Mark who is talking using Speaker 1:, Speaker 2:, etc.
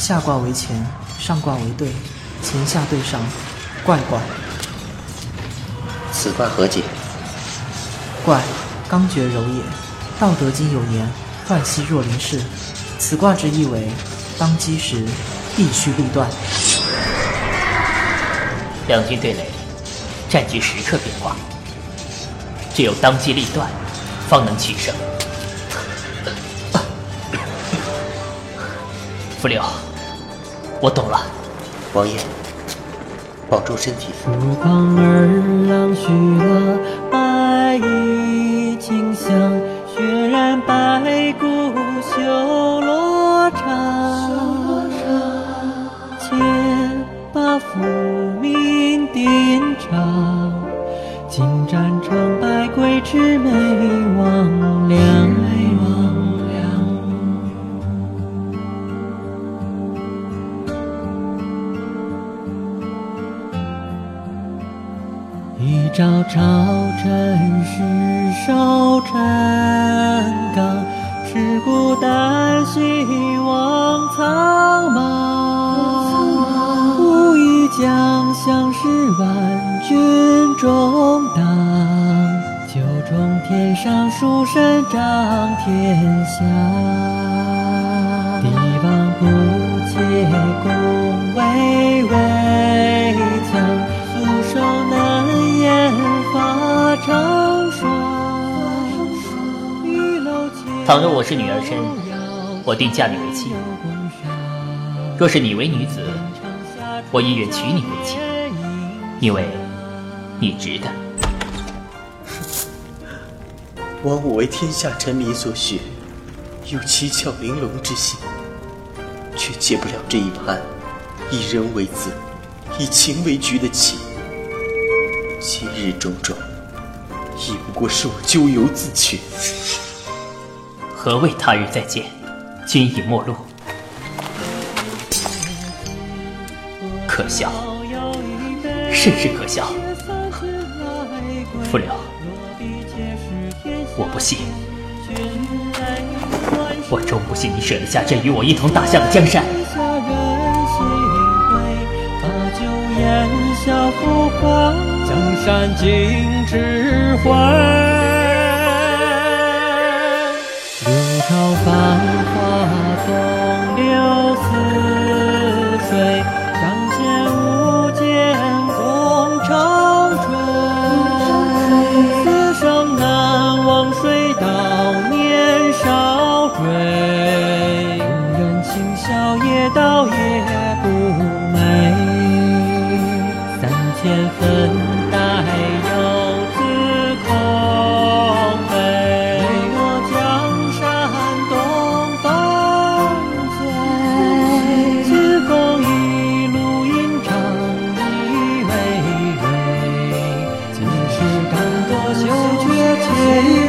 Speaker 1: 下卦为乾，上卦为兑，乾下兑上，怪卦。
Speaker 2: 此卦何解？
Speaker 1: 怪，刚决柔也。道德经有言：“断兮若离世。”此卦之意为：当机时，必须立断。
Speaker 3: 两军对垒，战局时刻变化，只有当机立断，方能取胜。傅六，我懂了。
Speaker 2: 王爷，保重身体。
Speaker 4: 曙光儿郎许了白衣锦香，血染白骨羞罗裳。且把父名典彰，金盏成败归魑魅朝朝臣失守陈岗，持孤单西望苍茫。无意将相识万军中当，九重天上书生掌天下。
Speaker 3: 倘若我是女儿身，我定嫁你为妻；若是你为女子，我亦愿娶你为妻，因为你值得。
Speaker 2: 王武为天下臣民所学，有七窍玲珑之心，却解不了这一盘以人为子、以情为局的棋。今日种种，亦不过是我咎由自取。
Speaker 3: 何谓他日再见，君已陌路？可笑，甚是可笑。傅柳，我不信，我终不信你舍得下这与我一同打下的江山。
Speaker 4: 山尽智慧。六朝繁华风流似水，仗剑无间共长追。此生难忘水到年少追，无人轻笑夜到夜不美。三千粉一